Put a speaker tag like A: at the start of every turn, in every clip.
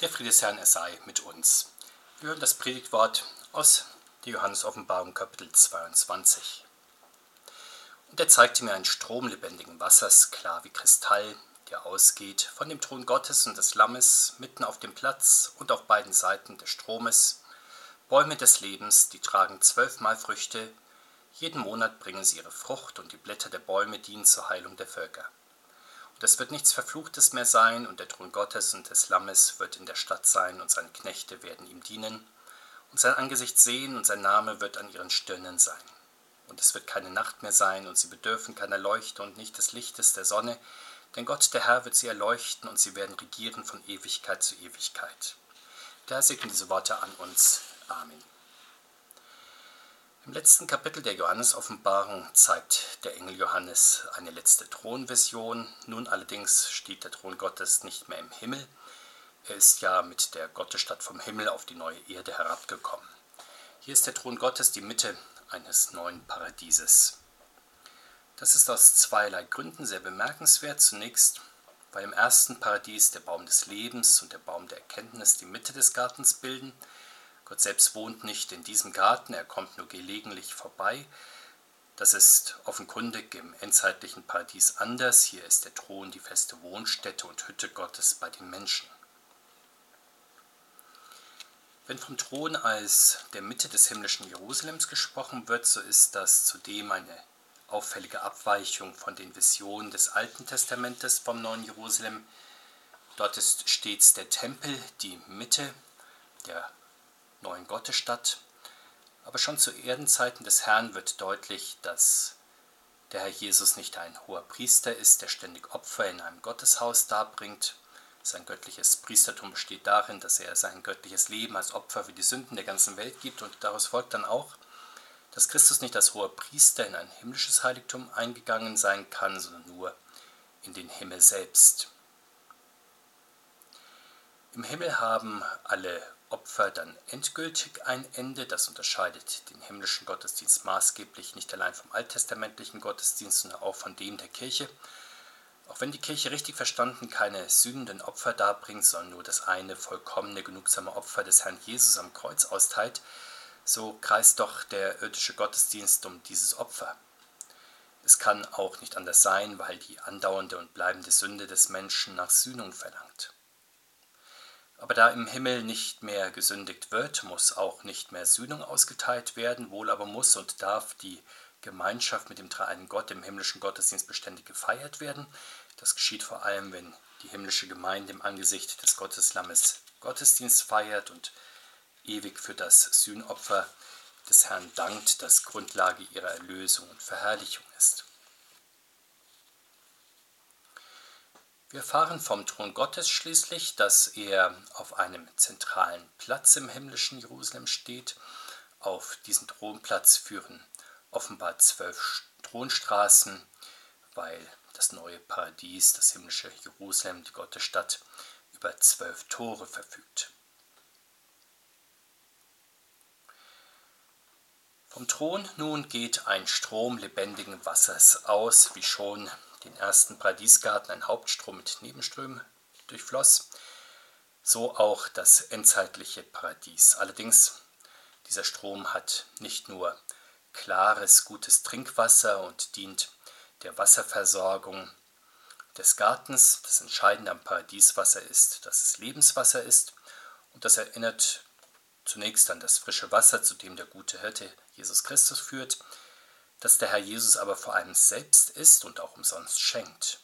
A: Der Friede des Herrn, er sei mit uns. Wir hören das Predigtwort aus der Johannes-Offenbarung, Kapitel 22. Und er zeigte mir einen Strom lebendigen Wassers, klar wie Kristall, der ausgeht von dem Thron Gottes und des Lammes mitten auf dem Platz und auf beiden Seiten des Stromes. Bäume des Lebens, die tragen zwölfmal Früchte. Jeden Monat bringen sie ihre Frucht und die Blätter der Bäume dienen zur Heilung der Völker. Und es wird nichts Verfluchtes mehr sein, und der Thron Gottes und des Lammes wird in der Stadt sein, und seine Knechte werden ihm dienen, und sein Angesicht sehen, und sein Name wird an ihren Stirnen sein. Und es wird keine Nacht mehr sein, und sie bedürfen keiner Leuchte und nicht des Lichtes der Sonne, denn Gott, der Herr, wird sie erleuchten, und sie werden regieren von Ewigkeit zu Ewigkeit. Der Herr segne diese Worte an uns. Amen. Im letzten Kapitel der Johannes-Offenbarung zeigt der Engel Johannes eine letzte Thronvision. Nun allerdings steht der Thron Gottes nicht mehr im Himmel. Er ist ja mit der Gottesstadt vom Himmel auf die neue Erde herabgekommen. Hier ist der Thron Gottes die Mitte eines neuen Paradieses. Das ist aus zweierlei Gründen sehr bemerkenswert. Zunächst, weil im ersten Paradies der Baum des Lebens und der Baum der Erkenntnis die Mitte des Gartens bilden – Gott selbst wohnt nicht in diesem Garten, er kommt nur gelegentlich vorbei. Das ist offenkundig im endzeitlichen Paradies anders. Hier ist der Thron die feste Wohnstätte und Hütte Gottes bei den Menschen. Wenn vom Thron als der Mitte des himmlischen Jerusalems gesprochen wird, so ist das zudem eine auffällige Abweichung von den Visionen des Alten Testamentes vom neuen Jerusalem. Dort ist stets der Tempel die Mitte, der neuen Gottesstadt. Aber schon zu Erdenzeiten des Herrn wird deutlich, dass der Herr Jesus nicht ein hoher Priester ist, der ständig Opfer in einem Gotteshaus darbringt. Sein göttliches Priestertum besteht darin, dass er sein göttliches Leben als Opfer für die Sünden der ganzen Welt gibt und daraus folgt dann auch, dass Christus nicht als hoher Priester in ein himmlisches Heiligtum eingegangen sein kann, sondern nur in den Himmel selbst. Im Himmel haben alle Opfer dann endgültig ein Ende. Das unterscheidet den himmlischen Gottesdienst maßgeblich nicht allein vom alttestamentlichen Gottesdienst, sondern auch von dem der Kirche. Auch wenn die Kirche richtig verstanden keine sühnenden Opfer darbringt, sondern nur das eine vollkommene, genugsame Opfer des Herrn Jesus am Kreuz austeilt, so kreist doch der irdische Gottesdienst um dieses Opfer. Es kann auch nicht anders sein, weil die andauernde und bleibende Sünde des Menschen nach Sühnung verlangt. Aber da im Himmel nicht mehr gesündigt wird, muss auch nicht mehr Sühnung ausgeteilt werden, wohl aber muss und darf die Gemeinschaft mit dem dreieinen Gott im himmlischen Gottesdienst beständig gefeiert werden. Das geschieht vor allem, wenn die himmlische Gemeinde im Angesicht des Gotteslammes Gottesdienst feiert und ewig für das Sühnopfer des Herrn dankt, das Grundlage ihrer Erlösung und Verherrlichung ist. Wir erfahren vom Thron Gottes schließlich, dass er auf einem zentralen Platz im himmlischen Jerusalem steht. Auf diesen Thronplatz führen offenbar zwölf Thronstraßen, weil das neue Paradies, das himmlische Jerusalem, die Gottesstadt, über zwölf Tore verfügt. Vom Thron nun geht ein Strom lebendigen Wassers aus, wie schon den ersten Paradiesgarten ein Hauptstrom mit Nebenströmen durchfloss, so auch das endzeitliche Paradies. Allerdings, dieser Strom hat nicht nur klares, gutes Trinkwasser und dient der Wasserversorgung des Gartens. Das Entscheidende am Paradieswasser ist, dass es Lebenswasser ist und das erinnert zunächst an das frische Wasser, zu dem der gute Hirte Jesus Christus führt, dass der Herr Jesus aber vor allem selbst ist und auch umsonst schenkt.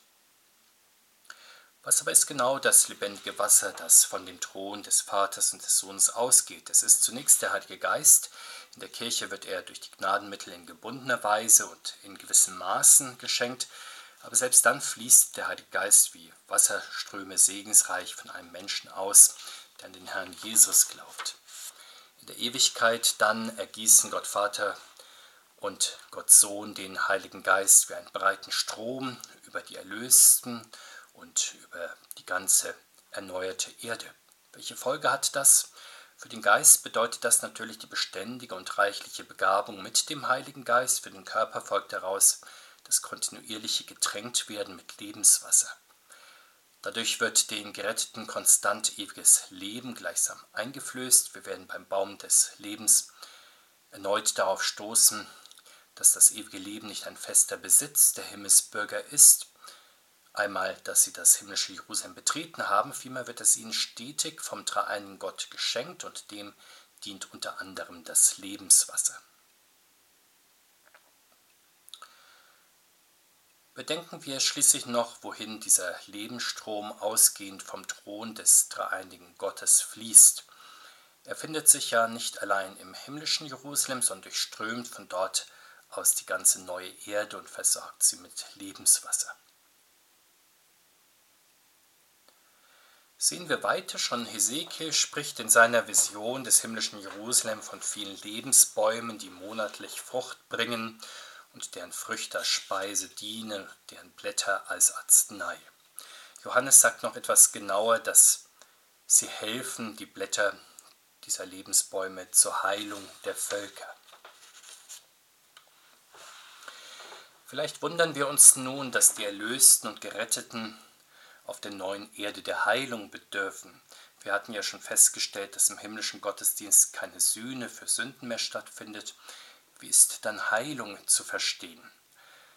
A: Was aber ist genau das lebendige Wasser, das von dem Thron des Vaters und des Sohnes ausgeht? Es ist zunächst der Heilige Geist. In der Kirche wird er durch die Gnadenmittel in gebundener Weise und in gewissen Maßen geschenkt, aber selbst dann fließt der Heilige Geist wie Wasserströme segensreich von einem Menschen aus, der an den Herrn Jesus glaubt. In der Ewigkeit dann ergießen Gott Vater und Gott Sohn den Heiligen Geist wie einen breiten Strom über die Erlösten und über die ganze erneuerte Erde. Welche Folge hat das? Für den Geist bedeutet das natürlich die beständige und reichliche Begabung mit dem Heiligen Geist. Für den Körper folgt daraus das kontinuierliche Getränktwerden mit Lebenswasser. Dadurch wird den Geretteten konstant ewiges Leben gleichsam eingeflößt. Wir werden beim Baum des Lebens erneut darauf stoßen, dass das ewige Leben nicht ein fester Besitz der Himmelsbürger ist, einmal, dass sie das himmlische Jerusalem betreten haben, vielmehr wird es ihnen stetig vom dreieinigen Gott geschenkt und dem dient unter anderem das Lebenswasser. Bedenken wir schließlich noch, wohin dieser Lebensstrom ausgehend vom Thron des dreieinigen Gottes fließt. Er findet sich ja nicht allein im himmlischen Jerusalem, sondern durchströmt von dort aus die ganze neue Erde und versorgt sie mit Lebenswasser. Sehen wir weiter schon, Hesekiel spricht in seiner Vision des himmlischen Jerusalem von vielen Lebensbäumen, die monatlich Frucht bringen und deren Früchte als Speise dienen, deren Blätter als Arznei. Johannes sagt noch etwas genauer, dass sie helfen, die Blätter dieser Lebensbäume zur Heilung der Völker. Vielleicht wundern wir uns nun, dass die Erlösten und Geretteten auf der neuen Erde der Heilung bedürfen. Wir hatten ja schon festgestellt, dass im himmlischen Gottesdienst keine Sühne für Sünden mehr stattfindet, wie ist dann Heilung zu verstehen?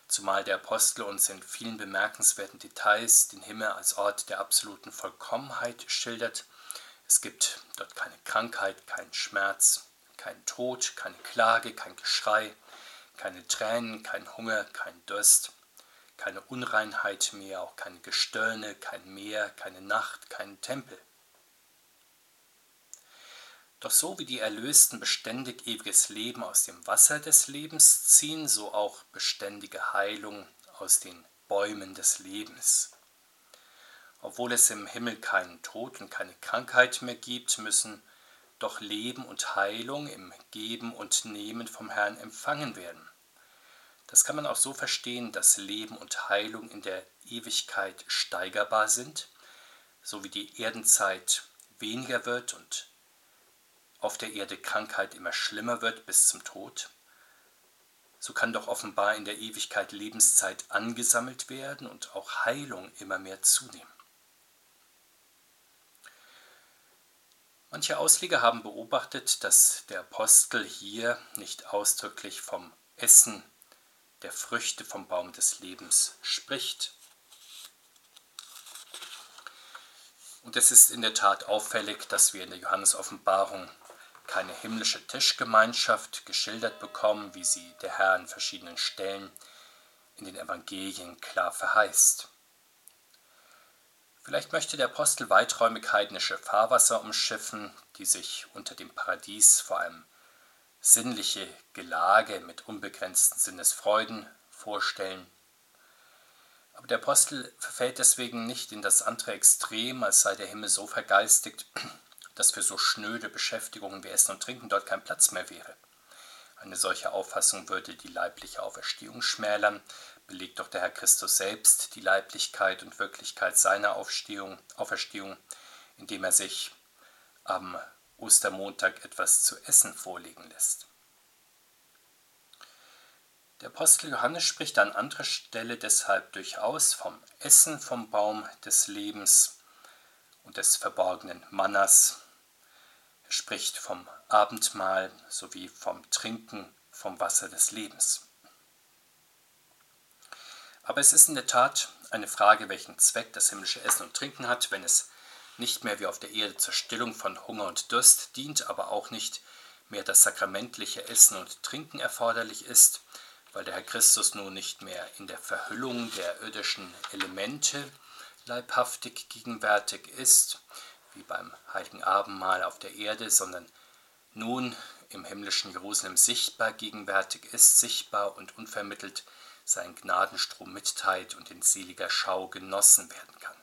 A: Zumal der Apostel uns in vielen bemerkenswerten Details den Himmel als Ort der absoluten Vollkommenheit schildert. Es gibt dort keine Krankheit, keinen Schmerz, keinen Tod, keine Klage, kein Geschrei, keine Tränen, kein Hunger, kein Durst, keine Unreinheit mehr, auch keine Gestirne, kein Meer, keine Nacht, kein Tempel. Doch so wie die Erlösten beständig ewiges Leben aus dem Wasser des Lebens ziehen, so auch beständige Heilung aus den Bäumen des Lebens. Obwohl es im Himmel keinen Tod und keine Krankheit mehr gibt, müssen doch Leben und Heilung im Geben und Nehmen vom Herrn empfangen werden. Das kann man auch so verstehen, dass Leben und Heilung in der Ewigkeit steigerbar sind, so wie die Erdenzeit weniger wird und auf der Erde Krankheit immer schlimmer wird bis zum Tod, so kann doch offenbar in der Ewigkeit Lebenszeit angesammelt werden und auch Heilung immer mehr zunehmen. Manche Ausleger haben beobachtet, dass der Apostel hier nicht ausdrücklich vom Essen der Früchte vom Baum des Lebens spricht. Und es ist in der Tat auffällig, dass wir in der Johannes-Offenbarung keine himmlische Tischgemeinschaft geschildert bekommen, wie sie der Herr an verschiedenen Stellen in den Evangelien klar verheißt. Vielleicht möchte der Apostel weiträumig heidnische Fahrwasser umschiffen, die sich unter dem Paradies vor allem sinnliche Gelage mit unbegrenzten Sinnesfreuden vorstellen. Aber der Apostel verfällt deswegen nicht in das andere Extrem, als sei der Himmel so vergeistigt, dass für so schnöde Beschäftigungen wie Essen und Trinken dort kein Platz mehr wäre. Eine solche Auffassung würde die leibliche Auferstehung schmälern, belegt doch der Herr Christus selbst die Leiblichkeit und Wirklichkeit seiner Aufstehung, Auferstehung, indem er sich am Ostermontag etwas zu essen vorlegen lässt. Der Apostel Johannes spricht an anderer Stelle deshalb durchaus vom Essen vom Baum des Lebens und des verborgenen Mannas er spricht vom Abendmahl sowie vom Trinken vom Wasser des Lebens. Aber es ist in der Tat eine Frage, welchen Zweck das himmlische Essen und Trinken hat, wenn es nicht mehr wie auf der Erde zur Stillung von Hunger und Durst dient, aber auch nicht mehr das sakramentliche Essen und Trinken erforderlich ist, weil der Herr Christus nun nicht mehr in der Verhüllung der irdischen Elemente leibhaftig gegenwärtig ist, wie beim heiligen Abendmahl auf der Erde, sondern nun im himmlischen Jerusalem sichtbar gegenwärtig ist, sichtbar und unvermittelt seinen Gnadenstrom mitteilt und in seliger Schau genossen werden kann.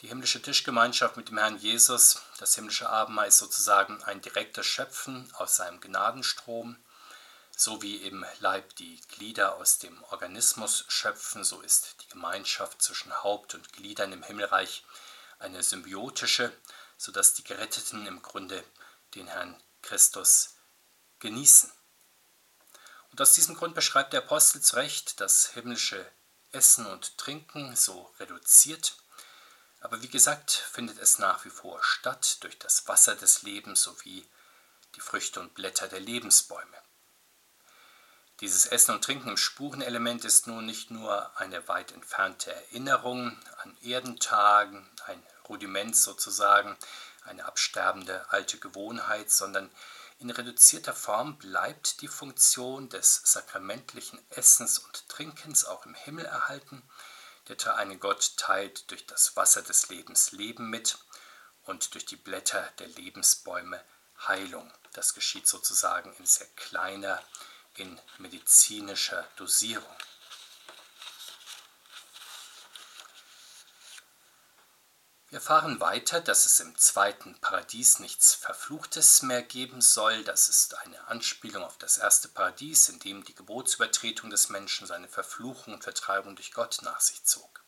A: Die himmlische Tischgemeinschaft mit dem Herrn Jesus, das himmlische Abendmahl ist sozusagen ein direktes Schöpfen aus seinem Gnadenstrom, so wie im Leib die Glieder aus dem Organismus schöpfen, so ist die Gemeinschaft zwischen Haupt und Gliedern im Himmelreich eine symbiotische, sodass die Geretteten im Grunde den Herrn Christus genießen. Und aus diesem Grund beschreibt der Apostel zu Recht das himmlische Essen und Trinken so reduziert, Aber wie gesagt, findet es nach wie vor statt durch das Wasser des Lebens sowie die Früchte und Blätter der Lebensbäume. Dieses Essen und Trinken im Spurenelement ist nun nicht nur eine weit entfernte Erinnerung an Erdentagen, ein Rudiment sozusagen, eine absterbende alte Gewohnheit, sondern in reduzierter Form bleibt die Funktion des sakramentlichen Essens und Trinkens auch im Himmel erhalten. Der dreieine Gott teilt durch das Wasser des Lebens Leben mit und durch die Blätter der Lebensbäume Heilung. Das geschieht sozusagen in sehr kleiner, in medizinischer Dosierung. Wir erfahren weiter, dass es im zweiten Paradies nichts Verfluchtes mehr geben soll. Das ist eine Anspielung auf das erste Paradies, in dem die Gebotsübertretung des Menschen seine Verfluchung und Vertreibung durch Gott nach sich zog.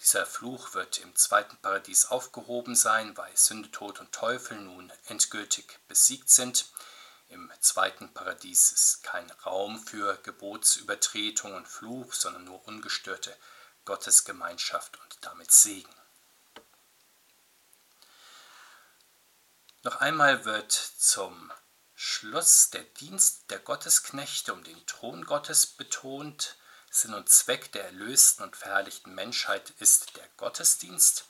A: Dieser Fluch wird im zweiten Paradies aufgehoben sein, weil Sünde, Tod und Teufel nun endgültig besiegt sind. Im zweiten Paradies ist kein Raum für Gebotsübertretung und Fluch, sondern nur ungestörte Gottesgemeinschaft und damit Segen. Noch einmal wird zum Schluss der Dienst der Gottesknechte um den Thron Gottes betont. Sinn und Zweck der erlösten und verherrlichten Menschheit ist der Gottesdienst.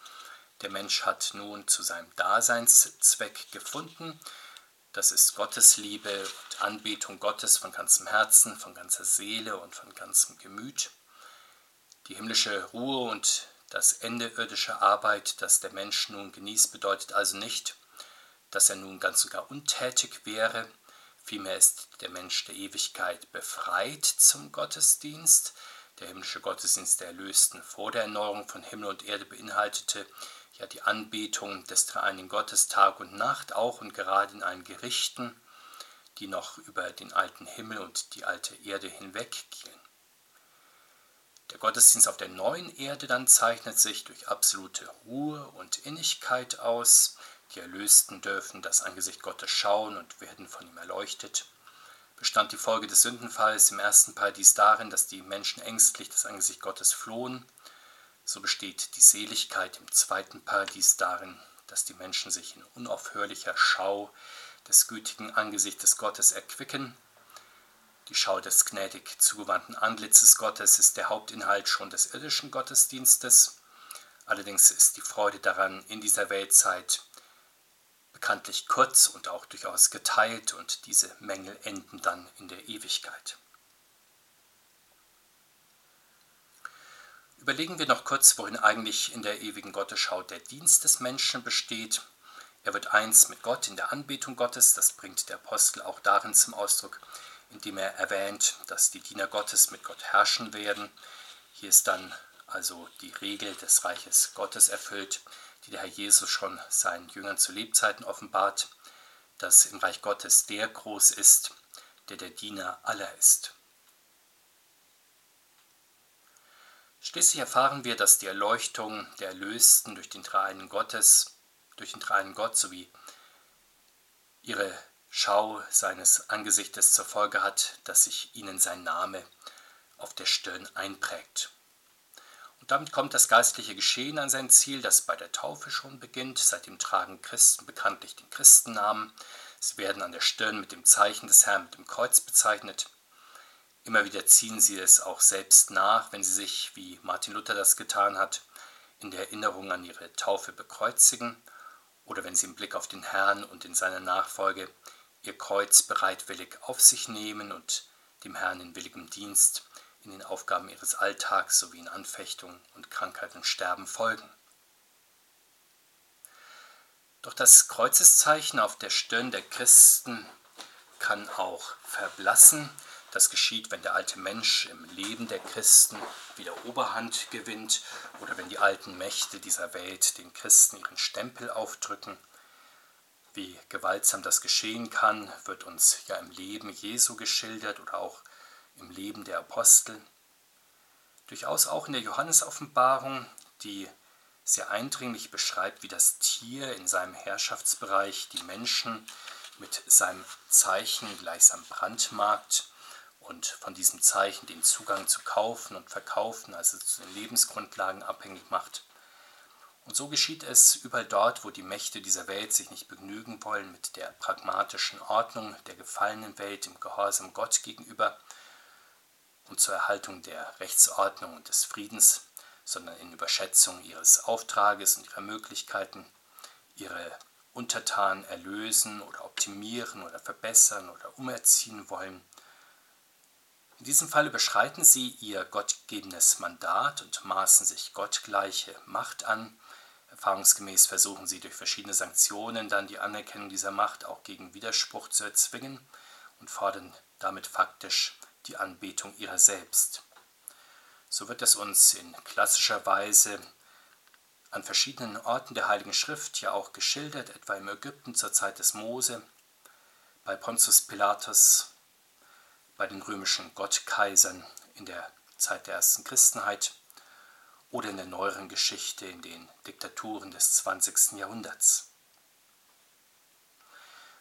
A: Der Mensch hat nun zu seinem Daseinszweck gefunden das ist Gottes Liebe und Anbetung Gottes von ganzem Herzen, von ganzer Seele und von ganzem Gemüt. Die himmlische Ruhe und das Ende irdischer Arbeit, das der Mensch nun genießt, bedeutet also nicht, dass er nun ganz sogar untätig wäre. Vielmehr ist der Mensch der Ewigkeit befreit zum Gottesdienst. Der himmlische Gottesdienst der Erlösten vor der Erneuerung von Himmel und Erde beinhaltete ja die Anbetung des dreieinigen Gottes Tag und Nacht auch und gerade in allen Gerichten, die noch über den alten Himmel und die alte Erde hinweggehen. Der Gottesdienst auf der neuen Erde dann zeichnet sich durch absolute Ruhe und Innigkeit aus. Die Erlösten dürfen das Angesicht Gottes schauen und werden von ihm erleuchtet. Bestand die Folge des Sündenfalls im ersten Paradies darin, dass die Menschen ängstlich das Angesicht Gottes flohen so besteht die Seligkeit im zweiten Paradies darin, dass die Menschen sich in unaufhörlicher Schau des gütigen Angesichtes Gottes erquicken. Die Schau des gnädig zugewandten Antlitzes Gottes ist der Hauptinhalt schon des irdischen Gottesdienstes. Allerdings ist die Freude daran in dieser Weltzeit bekanntlich kurz und auch durchaus geteilt und diese Mängel enden dann in der Ewigkeit. Überlegen wir noch kurz, worin eigentlich in der ewigen Gottesschau der Dienst des Menschen besteht. Er wird eins mit Gott in der Anbetung Gottes, das bringt der Apostel auch darin zum Ausdruck, indem er erwähnt, dass die Diener Gottes mit Gott herrschen werden. Hier ist dann also die Regel des Reiches Gottes erfüllt, die der Herr Jesus schon seinen Jüngern zu Lebzeiten offenbart, dass im Reich Gottes der groß ist, der der Diener aller ist. Schließlich erfahren wir, dass die Erleuchtung der Erlösten durch den dreieinen Gottes, durch den dreieinen Gott sowie ihre Schau seines Angesichtes zur Folge hat, dass sich ihnen sein Name auf der Stirn einprägt. Und damit kommt das geistliche Geschehen an sein Ziel, das bei der Taufe schon beginnt. Seitdem tragen Christen bekanntlich den Christennamen. Sie werden an der Stirn mit dem Zeichen des Herrn, mit dem Kreuz bezeichnet. Immer wieder ziehen sie es auch selbst nach, wenn sie sich, wie Martin Luther das getan hat, in der Erinnerung an ihre Taufe bekreuzigen oder wenn sie im Blick auf den Herrn und in seiner Nachfolge ihr Kreuz bereitwillig auf sich nehmen und dem Herrn in willigem Dienst in den Aufgaben ihres Alltags sowie in Anfechtung und Krankheit und Sterben folgen. Doch das Kreuzeszeichen auf der Stirn der Christen kann auch verblassen, das geschieht, wenn der alte Mensch im Leben der Christen wieder Oberhand gewinnt oder wenn die alten Mächte dieser Welt den Christen ihren Stempel aufdrücken. Wie gewaltsam das geschehen kann, wird uns ja im Leben Jesu geschildert oder auch im Leben der Apostel. Durchaus auch in der Johannesoffenbarung, die sehr eindringlich beschreibt, wie das Tier in seinem Herrschaftsbereich die Menschen mit seinem Zeichen gleichsam brandmarkt und von diesem Zeichen den Zugang zu kaufen und verkaufen, also zu den Lebensgrundlagen abhängig macht. Und so geschieht es überall dort, wo die Mächte dieser Welt sich nicht begnügen wollen mit der pragmatischen Ordnung der gefallenen Welt im Gehorsam Gott gegenüber und zur Erhaltung der Rechtsordnung und des Friedens, sondern in Überschätzung ihres Auftrages und ihrer Möglichkeiten, ihre Untertanen erlösen oder optimieren oder verbessern oder umerziehen wollen. In diesem Fall überschreiten sie ihr gottgegebenes Mandat und maßen sich gottgleiche Macht an, Erfahrungsgemäß versuchen sie durch verschiedene Sanktionen dann die Anerkennung dieser Macht auch gegen Widerspruch zu erzwingen und fordern damit faktisch die Anbetung ihrer selbst. So wird es uns in klassischer Weise an verschiedenen Orten der Heiligen Schrift ja auch geschildert, etwa im Ägypten zur Zeit des Mose, bei Pontius Pilatus, bei den römischen Gottkaisern in der Zeit der ersten Christenheit oder in der neueren Geschichte in den Diktaturen des 20. Jahrhunderts.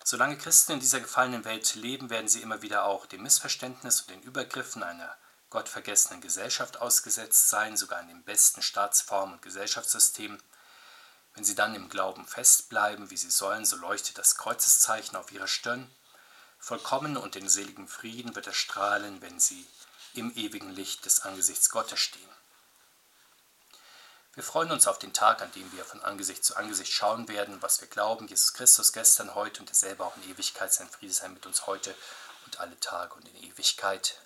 A: Solange Christen in dieser gefallenen Welt leben, werden sie immer wieder auch dem Missverständnis und den Übergriffen einer gottvergessenen Gesellschaft ausgesetzt sein, sogar in den besten Staatsformen und Gesellschaftssystemen. Wenn sie dann im Glauben festbleiben, wie sie sollen, so leuchtet das Kreuzeszeichen auf ihrer Stirn. Vollkommen und in seligem Frieden wird er strahlen, wenn sie im ewigen Licht des Angesichts Gottes stehen. Wir freuen uns auf den Tag, an dem wir von Angesicht zu Angesicht schauen werden, was wir glauben. Jesus Christus gestern, heute und derselbe auch in Ewigkeit. Sein Friede sei mit uns heute und alle Tage und in Ewigkeit.